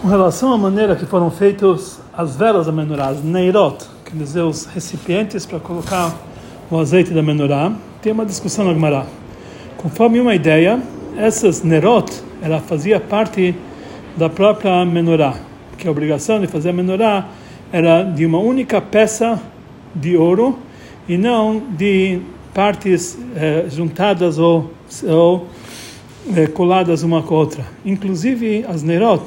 Com relação à maneira que foram feitas as velas da menorá, as neirot, quer dizer, os recipientes para colocar o azeite da menorá, tem uma discussão na Gemara. Conforme uma ideia, essas nerot, ela fazia parte da própria menorá, que a obrigação de fazer a menorá era de uma única peça de ouro e não de partes eh, juntadas ou, ou eh, coladas uma com a outra. Inclusive as nerot,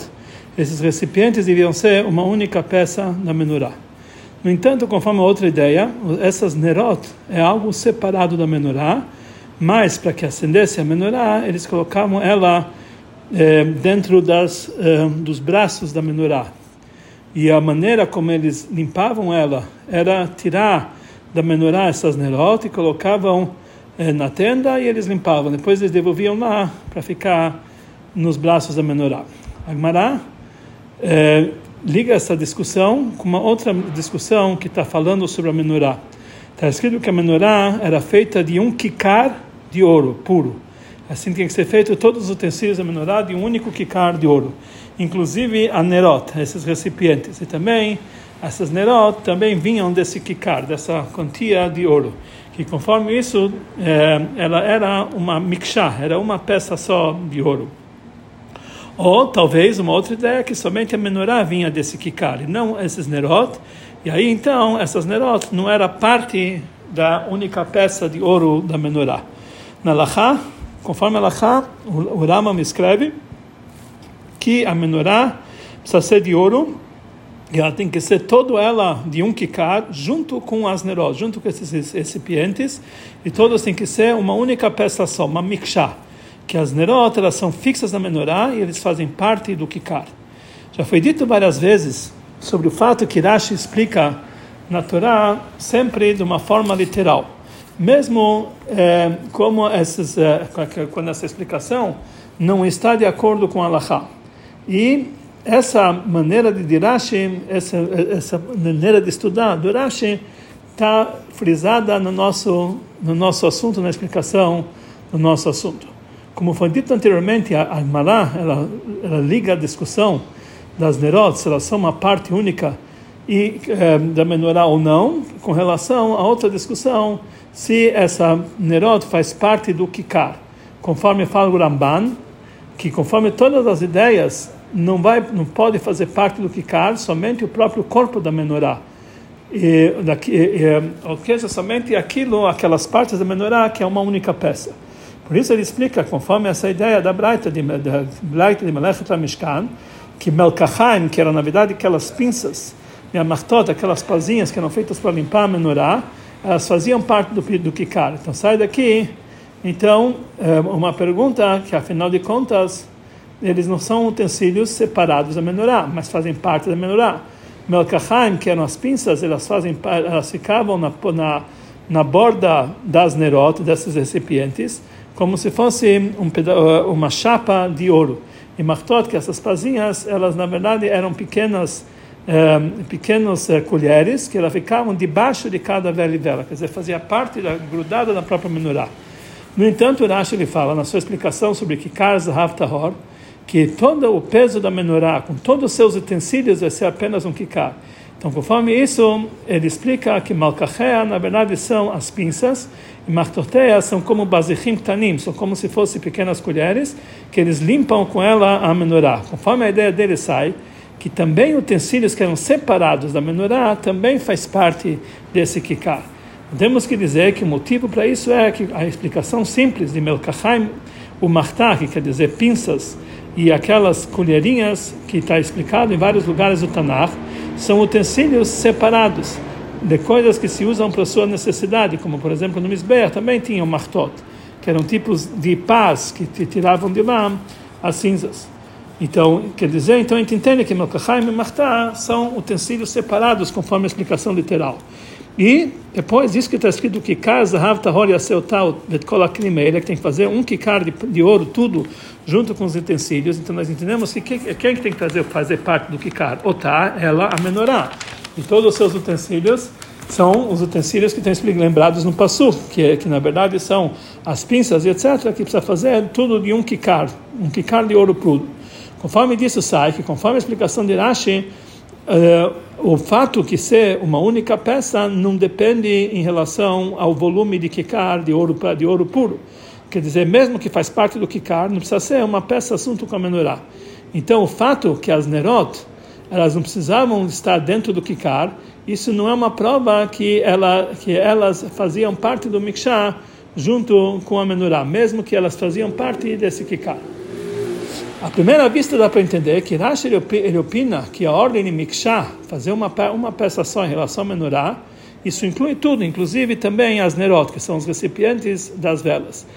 esses recipientes deviam ser uma única peça da menorá. No entanto, conforme a outra ideia, essas nerot é algo separado da menorá, mas para que acendesse a menorá, eles colocavam ela eh, dentro das, eh, dos braços da menorá. E a maneira como eles limpavam ela era tirar da menorá essas nerot e colocavam eh, na tenda e eles limpavam. Depois eles devolviam lá para ficar nos braços da menorá. Agmará eh, liga essa discussão com uma outra discussão que está falando sobre a menorá. Está escrito que a menorá era feita de um kikar de ouro puro. Assim tem que ser feito todos os utensílios da menorá de um único kikar de ouro, inclusive a nerot, esses recipientes. E também essas nerot também vinham desse kikar, dessa quantia de ouro, que conforme isso eh, ela era uma mikshah, era uma peça só de ouro. Ou talvez uma outra ideia que somente a menorá vinha desse kikar, e não esses nerot. E aí então essas nerot não era parte da única peça de ouro da menorá. Na Lachá, conforme a Lachá, o Rama me escreve que a menorá precisa ser de ouro e ela tem que ser toda ela de um kikar junto com as nerot, junto com esses recipientes, e todos têm que ser uma única peça só, uma mikshah que as nerot elas são fixas na menorá e eles fazem parte do kikar. Já foi dito várias vezes sobre o fato que Rashi explica na Torá sempre de uma forma literal, mesmo é, como essas, é, quando essa explicação não está de acordo com a Laha. E essa maneira de Rashi, essa, essa maneira de estudar do Rashi, está frisada no nosso, no nosso assunto, na explicação do nosso assunto. Como foi dito anteriormente, a Agmará, ela, ela liga a discussão das Nerot, se elas são uma parte única e é, da menorá ou não, com relação a outra discussão, se essa Nerot faz parte do Kikar. Conforme fala o Ramban, que conforme todas as ideias, não, vai, não pode fazer parte do Kikar somente o próprio corpo da menorá. E, daqui, e, ou seja, somente aquilo, aquelas partes da menorá que é uma única peça. Por isso ele explica, conforme essa ideia da Braita de, da Braita de Melechet Mishkan, que Melkachaim, que eram na verdade aquelas pinças, e a Martot, aquelas pazinhas que eram feitas para limpar a menorá, elas faziam parte do, do Kikar. Então sai daqui. Então, é, uma pergunta que afinal de contas, eles não são utensílios separados da menorá, mas fazem parte da menorá. Melkachaim, que eram as pinças, elas, fazem, elas ficavam na, na, na borda das nerot, desses recipientes, como se fosse um uh, uma chapa de ouro. E Martot, que essas pazinhas, elas na verdade eram pequenas, um, pequenos uh, colheres que elas ficavam debaixo de cada vela e quer dizer, fazia parte da, grudada na própria menorá. No entanto, Rashi ele fala na sua explicação sobre Kikar Zahav Tahor, que todo o peso da menorá, com todos os seus utensílios, vai ser apenas um Kikar. Então, conforme isso, ele explica que Malkachea, na verdade, são as pinças, e Martoteia são como bazichim tanim, são como se fossem pequenas colheres, que eles limpam com ela a menorá. Conforme a ideia dele sai, que também utensílios que eram separados da menorá também faz parte desse kikar. Temos que dizer que o motivo para isso é que a explicação simples de Melkachaim, o martá, que quer dizer pinças, e aquelas colherinhas que está explicado em vários lugares do Tanakh, são utensílios separados de coisas que se usam para sua necessidade, como por exemplo no Misbeach também tinham martot, que eram tipos de pás que tiravam de lá as cinzas. Então, quer dizer, então a gente entende que Melkachaim e Martá são utensílios separados, conforme a explicação literal. E depois disso que está escrito que casa Havtahor Yaseotal Betkol ele que tem que fazer um kikar de, de ouro, tudo junto com os utensílios. Então nós entendemos que quem, quem tem que fazer, fazer parte do kikar? Otá, ela, a menorá. E todos os seus utensílios são os utensílios que estão lembrados no Passu, que, que na verdade são as pinças e etc., que precisa fazer tudo de um kikar, um kikar de ouro puro. Conforme disso sai, que conforme a explicação de Rashi, o fato que ser uma única peça não depende em relação ao volume de kikar de ouro de ouro puro. Quer dizer, mesmo que faz parte do kikar, não precisa ser uma peça assunto com a menorá. Então, o fato que as nerot elas não precisavam estar dentro do kikar, isso não é uma prova que, ela, que elas faziam parte do mikshah junto com a menorá, mesmo que elas faziam parte desse kikar. A primeira vista dá para entender que Rashi ele opina que a ordem de Mikshah, fazer uma, uma peça só em relação à menorá, isso inclui tudo, inclusive também as nerot, que são os recipientes das velas.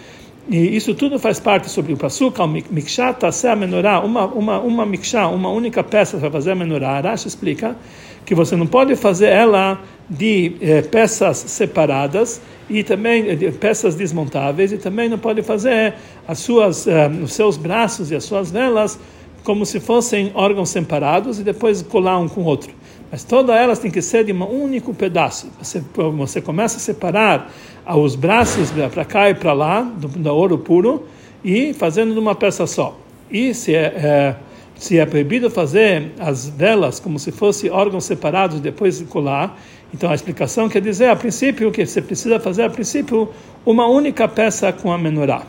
E isso tudo faz parte sobre o Pasuk, o Mikshah, Taseh, a menorá, uma, uma, uma Mikshah, uma única peça para fazer a menorá. Rashi explica que você não pode fazer ela de eh, peças separadas e também eh, de peças desmontáveis e também não pode fazer as suas eh, os seus braços e as suas velas como se fossem órgãos separados e depois colar um com o outro. Mas todas elas têm que ser de um único pedaço. Você, você começa a separar os braços para cá e para lá, do, do, ouro puro, e fazendo uma peça só. E se é, é se é proibido fazer as velas como se fossem órgãos separados depois de colar, então a explicação quer dizer, a princípio, que você precisa fazer, a princípio, uma única peça com a menorá.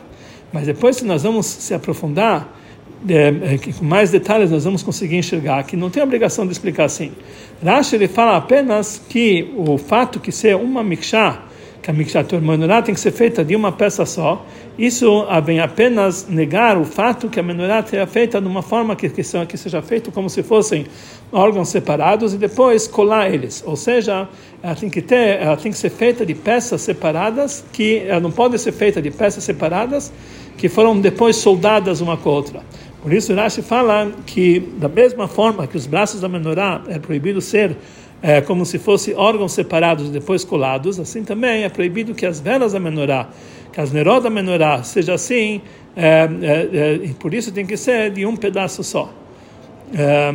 Mas depois, se nós vamos se aprofundar, é, é, com mais detalhes, nós vamos conseguir enxergar que não tem obrigação de explicar assim. Rashi ele fala apenas que o fato que ser uma mikshah, que a Mikshat Menorá tem que ser feita de uma peça só. Isso vem apenas negar o fato que a Menorá seja feita de uma forma que, que, que seja feito como se fossem órgãos separados e depois colar eles. Ou seja, ela tem que ter, ela tem que ser feita de peças separadas, que ela não pode ser feita de peças separadas que foram depois soldadas uma com a outra. Por isso, Rashi fala que, da mesma forma que os braços da menorá é proibido ser é, como se fossem órgãos separados e depois colados, assim também é proibido que as velas da menorá, que as neró da menorá, seja assim, é, é, é por isso tem que ser de um pedaço só. É,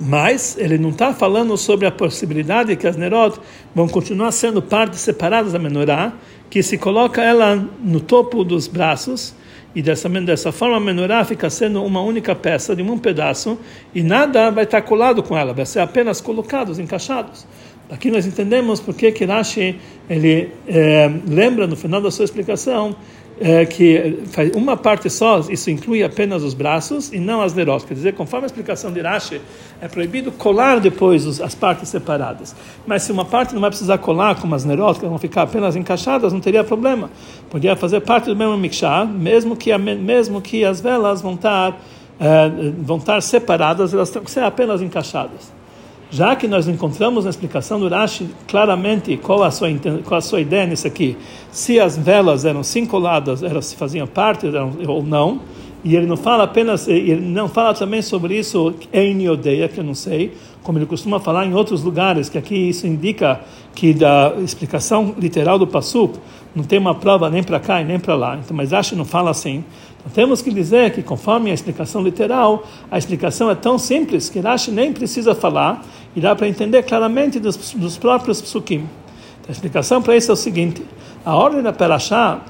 mas ele não está falando sobre a possibilidade de que as nerot vão continuar sendo partes separadas da menorá, que se coloca ela no topo dos braços e dessa, dessa forma a menorá fica sendo uma única peça de um pedaço e nada vai estar colado com ela, vai ser apenas colocados, encaixados. Aqui nós entendemos porque que ele é, lembra no final da sua explicação é, que uma parte só, isso inclui apenas os braços e não as nerós. Quer dizer, conforme a explicação de Rashi, é proibido colar depois os, as partes separadas. Mas se uma parte não vai precisar colar, como as nerós, que vão ficar apenas encaixadas, não teria problema. Podia fazer parte do mesmo mikshah, mesmo que, a, mesmo que as velas vão estar, é, vão estar separadas, elas têm que ser apenas encaixadas. Já que nós encontramos na explicação do Rashi claramente qual a sua, qual a sua ideia nisso aqui, se as velas eram sim coladas, elas faziam parte eram, ou não, e ele não fala apenas, ele não fala também sobre isso em Odeia, que eu não sei, como ele costuma falar em outros lugares, que aqui isso indica que da explicação literal do Passuk não tem uma prova nem para cá e nem para lá. Então, mas Rashi não fala assim. Temos que dizer que, conforme a explicação literal, a explicação é tão simples que Rashi nem precisa falar e dá para entender claramente dos, dos próprios psukim. A explicação para isso é o seguinte: a ordem da Perashá,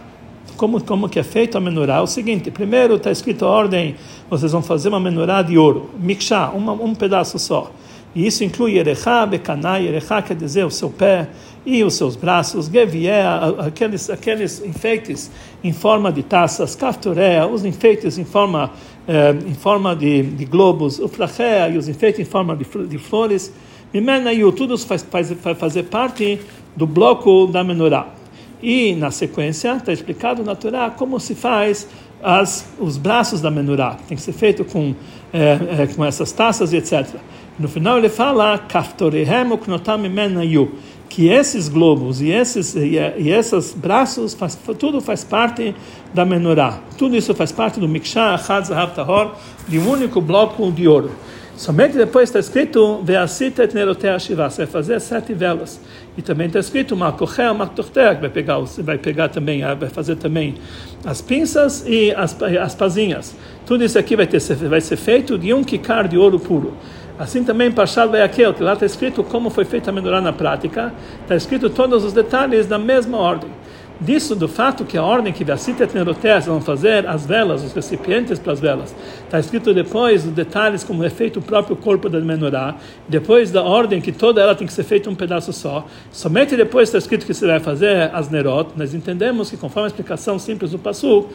como, como que é feito a menorá, é o seguinte: primeiro está escrito a ordem, vocês vão fazer uma menorá de ouro, mikshá, um pedaço só. E isso inclui Erechá, Bekaná, Erechá quer dizer o seu pé e os seus braços, Gevié, aqueles, aqueles enfeites em forma de taças, Kaftoré, os enfeites em forma, eh, em forma de, de globos, o e os enfeites em forma de, de flores, Mimena e tudo faz, faz, faz fazer parte do bloco da menorá. E na sequência está explicado na Torá como se faz as, os braços da menorá, tem que ser feito com, eh, eh, com essas taças e etc. No final ele fala, que esses globos e esses e, e esses braços faz, tudo faz parte da menorá. Tudo isso faz parte do Mikshah Achad Zahav Tahor, de um único bloco de ouro. Somente depois está escrito Ve'asita et nerotea shiva, você vai fazer sete velas. E também está escrito Makochea Maktortea, que vai pegar, vai pegar também, vai fazer também as pinças e as, as pazinhas. Tudo isso aqui vai, ter, vai ser feito de um kikar de ouro puro. Assim também Pashal aquele que lá está escrito como foi feita a menorá na prática, está escrito todos os detalhes da mesma ordem. disso, do fato que a ordem que Vassita Nerotés vão fazer as velas, os recipientes para as velas, está escrito depois os detalhes como é feito o próprio corpo da menorá, depois da ordem que toda ela tem que ser feita um pedaço só, somente depois está escrito que você vai fazer as nerot, nós entendemos que conforme a explicação simples do Passu,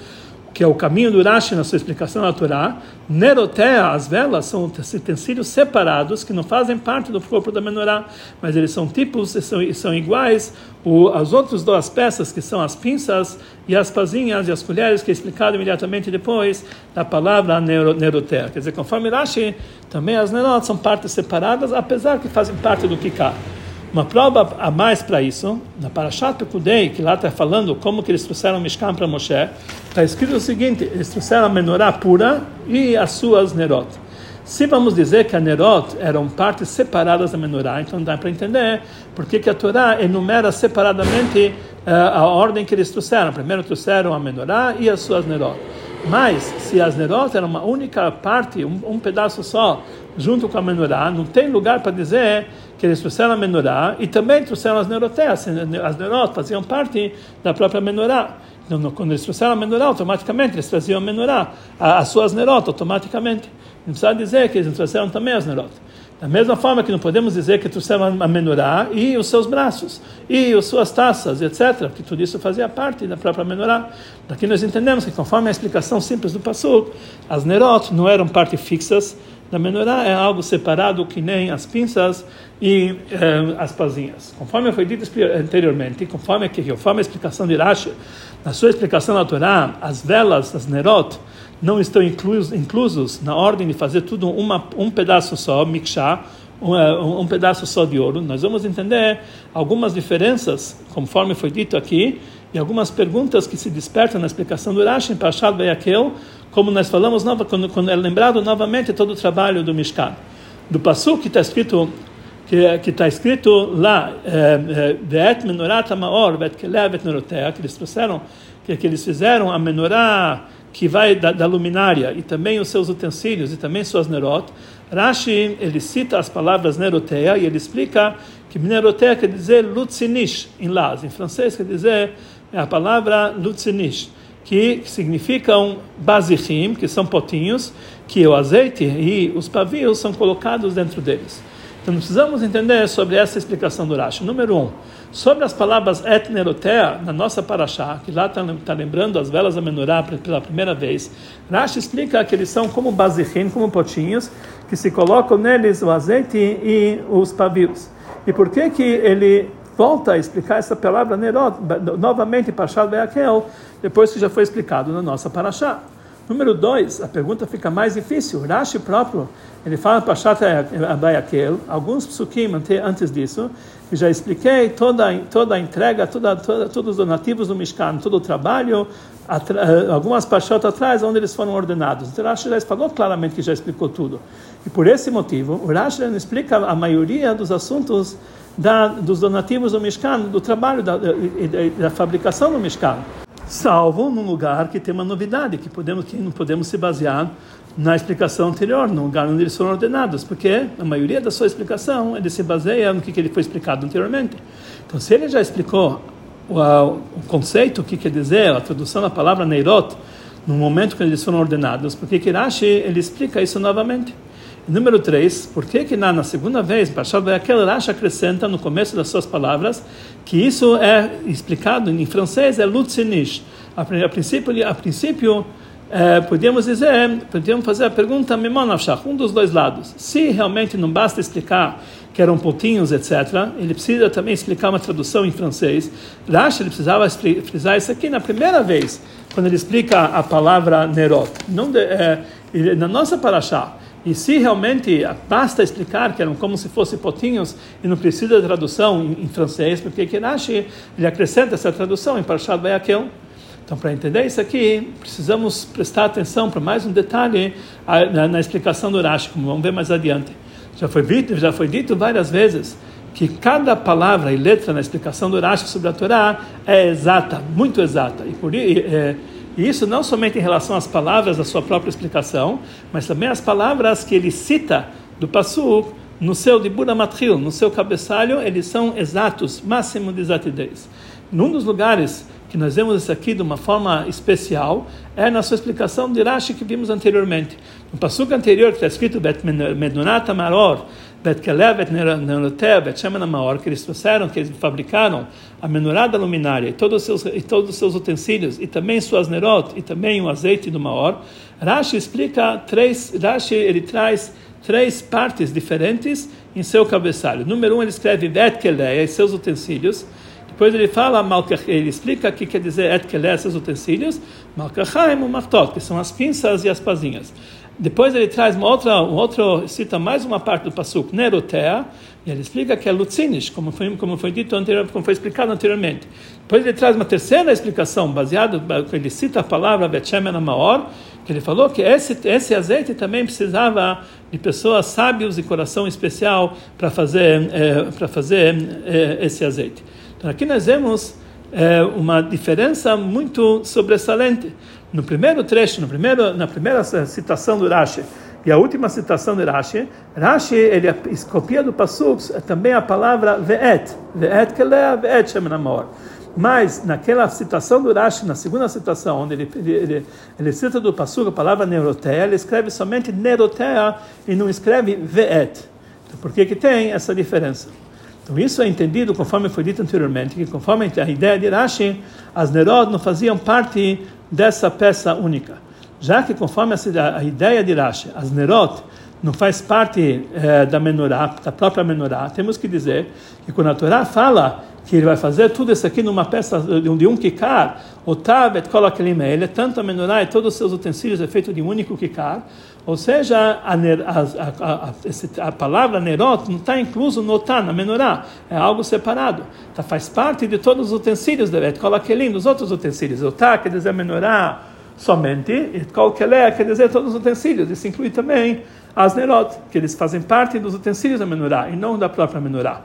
que é o caminho do Rashi na sua explicação na Torá, Nerotea, as velas, são utensílios separados que não fazem parte do corpo da menorá, mas eles são tipos e são, são iguais o, as outras duas peças, que são as pinças e as pazinhas e as colheres, que é explicado imediatamente depois da palavra Nerotea. Quer dizer, conforme Rashi, também as Nerot são partes separadas, apesar que fazem parte do Kikar. Uma prova a mais para isso, na Parashat Pekudei, que lá está falando como que eles trouxeram Mishkan para Moshe, está escrito o seguinte, eles trouxeram a menorá pura e as suas Nerot. Se vamos dizer que a Nerot eram partes separadas da menorá, então dá para entender porque que a Torá enumera separadamente uh, a ordem que eles trouxeram. Primeiro trouxeram a menorá e as suas Nerot. Mas, se as Nerot eram uma única parte, um, um pedaço só, junto com a menorá, não tem lugar para dizer que eles trouxeram a menorá e também trouxeram as neuroteas. As neurotas faziam parte da própria menorá. Então, quando eles trouxeram a menorá, automaticamente eles traziam a menorá, as suas neurotas, automaticamente. Não precisa dizer que eles trouxeram também as neurotas. Da mesma forma que não podemos dizer que trouxeram a menorá e os seus braços, e as suas taças, etc., que tudo isso fazia parte da própria menorá. Daqui nós entendemos que, conforme a explicação simples do Passuk, as nerot não eram partes fixas da menorá, é algo separado que nem as pinças e eh, as pazinhas. Conforme foi dito anteriormente, conforme, que, conforme a explicação de Rashi, na sua explicação na Torá, as velas, as nerot, não estão inclusos, inclusos na ordem de fazer tudo uma, um pedaço só, mikshá, um, eh, um, pedaço só de ouro. Nós vamos entender algumas diferenças, conforme foi dito aqui, e algumas perguntas que se despertam na explicação do Rashi em Pashat Beyakel, como nós falamos, nova, quando, quando é lembrado novamente todo o trabalho do Mishkan. Do Passu que está escrito que está escrito lá, eh, eh, Ve'et menorat maor, ve'et keleh norotea, que eles trouxeram, que, que eles fizeram a menorá que vai da, da, luminária e também os seus utensílios e também suas nerot. Rashi, ele cita as palavras neroteia e ele explica que neroteia quer dizer lutzinish em las, em francês quer dizer a palavra lutzinish, que significam bazichim, que são potinhos, que o azeite e os pavios são colocados dentro deles. Então precisamos entender sobre essa explicação do Rashi. Número um, sobre as palavras etnerotea, na nossa paraxá, que lá está tá lembrando as velas da menorá pela primeira vez, Rashi explica que eles são como bazichim, como potinhos, que se colocam neles o azeite e os pavios. E por que que ele volta a explicar essa palavra nerot, novamente, Parashat Beakel, depois que já foi explicado na nossa paraxá? Número dois, a pergunta fica mais difícil. Rashi próprio, ele fala para Shat Abayakel, alguns psukim antes disso, que já expliquei toda, toda a entrega, toda, toda, todos os donativos do Mishkan, todo o trabalho, atra, algumas pachot atrás, onde eles foram ordenados. Então Rashi já falou claramente que já explicou tudo. E por esse motivo, o Rashi não explica a maioria dos assuntos da, dos donativos do Mishkan, do trabalho, da, da, da fabricação do Mishkan salvo num lugar que tem uma novidade, que, podemos, que não podemos se basear na explicação anterior, no lugar onde eles foram ordenados, porque a maioria da sua explicação ele se baseia no que, que ele foi explicado anteriormente. Então, se ele já explicou o, o conceito, o que quer dizer, a tradução da palavra Neirot, no momento que eles foram ordenados, porque Kirashi ele explica isso novamente. Número 3, por que que na, na segunda vez, aquele Rashi acrescenta no começo das suas palavras que isso é explicado em francês é lutzinish. A, a princípio, a princípio é, podíamos dizer, podíamos fazer a pergunta um dos dois lados. Se realmente não basta explicar que eram pontinhos, etc., ele precisa também explicar uma tradução em francês. Rashi ele precisava frisar isso aqui na primeira vez, quando ele explica a palavra nerot. Não de, é, na nossa paraxá, e se realmente basta explicar que eram como se fossem potinhos e não precisa de tradução em, em francês, porque Kenashi ele acrescenta essa tradução em Parashat Bayakel. Então, para entender isso aqui, precisamos prestar atenção para mais um detalhe na, na, explicação do Rashi, como vamos ver mais adiante. Já foi, dito, já foi dito várias vezes que cada palavra e letra na explicação do Rashi sobre a Torá é exata, muito exata. E por isso. É, isso não somente em relação às palavras da sua própria explicação, mas também as palavras que ele cita do Passu no seu de Matril, no seu cabeçalho, eles são exatos, máximo de exatidez. Num dos lugares que nós vemos isso aqui de uma forma especial é na sua explicação de Rashi que vimos anteriormente. No passuco anterior que está escrito Bet Medunata Maror, Bet Kelev, Bet Nerotea, Bet Shemana Maor, que eles trouxeram, que eles fabricaram a menorá da luminária e todos, os seus, e todos os seus utensílios, e também suas nerot, e também o azeite do Maor, Rashi explica três, Rashi ele traz três partes diferentes em seu cabeçalho. Número um, ele escreve Bet Keleia e seus utensílios, depois ele fala, ele explica o que quer dizer et esses utensílios, malkachaim martot, que são as pinças e as pazinhas. Depois ele traz uma outra, um outro, cita mais uma parte do pasuk, nerotea, e ele explica que é lutzinish, como foi, como foi dito anteriormente, como foi explicado anteriormente. Depois ele traz uma terceira explicação, baseado, ele cita a palavra Betchemen Amaor, que ele falou que esse, esse azeite também precisava de pessoas sábios e coração especial para fazer, é, para fazer é, esse azeite. Então aqui nós vemos é, uma diferença muito sobressalente. No primeiro trecho, no primeiro, na primeira citação do Rashi e a última citação do Rashi, Rashi ele copia do Pasuk também a palavra ve'et, ve'et kelea, ve'et shemen amor. Mas naquela citação do Rashi, na segunda citação, onde ele, ele, ele cita do Pasuk a palavra neuroteia, ele escreve somente neuroteia e não escreve ve'et. Então, por que que tem essa diferença? Então isso é entendido, conforme foi dito anteriormente, que conforme a ideia de Rashi, as Nerod não faziam parte dessa peça única. Já que conforme a, ideia de Rashi, as Nerot não faz parte eh, da menorá, da própria menorá, temos que dizer que quando a Torá fala que ele vai fazer tudo isso aqui numa peça de um kikar, o tavet kol ele tanto a menorá e todos os seus utensílios é feito de um único kikar, ou seja, a, a, a, a palavra nerot não está incluso no tá, na menorá, é algo separado. Tá, faz parte de todos os utensílios da Bet kol dos outros utensílios. O tá quer dizer menorá somente, e kol quer dizer todos os utensílios. Isso inclui também as nerot, que eles fazem parte dos utensílios da menorá e não da própria menorá.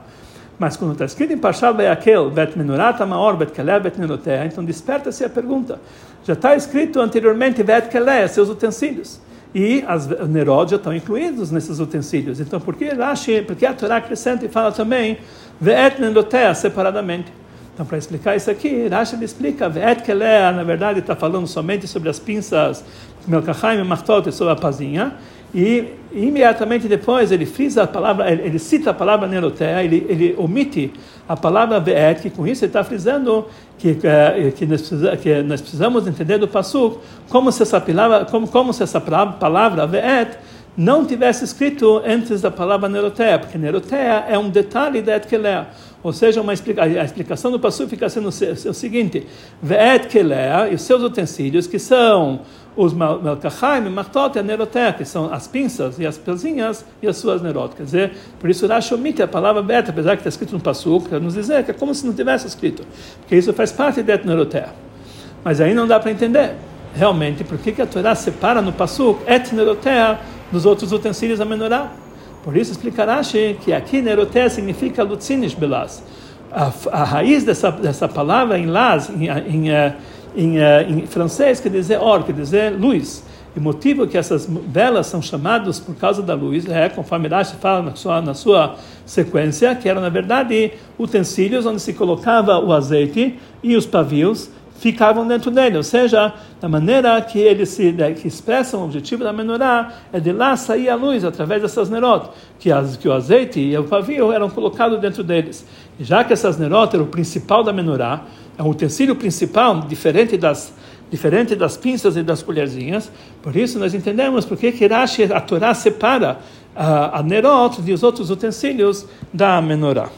Mas quando está escrito em Pashal Beakel, Bet Menurat Amaor, Bet Keleh, Bet Nerotea, então desperta-se a pergunta. Já está escrito anteriormente Bet Keleh, seus utensílios. E as Nerod já estão incluídos nesses utensílios. Então, por que Rashi, porque a Torá acrescenta e fala também Bet Nerotea separadamente? Então, para explicar isso aqui, Rashi explica, Ve'et Kelea, na verdade, está falando somente sobre as pinças Melkachaim e Martot, sobre a pazinha, e imediatamente depois ele frisa a palavra, ele, ele cita a palavra Nerotea, ele, ele omite a palavra Ve'et, que com isso ele está frisando que, que, que, nós precisamos, que nós precisamos entender do Passuk como se essa palavra, como, como se essa palavra Ve'et não tivesse escrito antes da palavra Nerotea, porque Nerotea é um detalhe da Etkelea. Ou seja, uma explica, a explicação do passo fica sendo o seguinte: Ve'et Kelea e os seus utensílios, que são os Melkachaim Martot e Nerotea, que são as pinças e as pezinhas e as suas Nerot. Quer dizer, por isso Rashi omite a palavra beta, apesar que está escrito no passo, para nos dizer que é como se não tivesse escrito, porque isso faz parte da Nerotea. Mas aí não dá para entender realmente por que, a Torá separa no passo et Nerotea dos outros utensílios da menorá. Por isso explicará que aqui Neroté significa Lutzinish Belas. A, a, raiz dessa, dessa palavra em Las, em, em, eh, em, eh, em, francês, quer dizer or, quer dizer luz. E o motivo que essas velas são chamadas por causa da luz é, conforme Rashi fala na sua, na sua sequência, que eram, na verdade, utensílios onde se colocava o azeite e os pavios ficavam dentro dele, ou seja, da maneira que eles se né, que expressam o objetivo da menorá é de lá sair a luz através dessas nerot, que, as, que o azeite e o pavio eram colocados dentro deles. E já que essas nerot eram o principal da menorá, é um utensílio principal, diferente das diferente das pinças e das colherzinhas, por isso nós entendemos porque que Rashi, a Torá separa a, a nerot dos outros utensílios da menorá.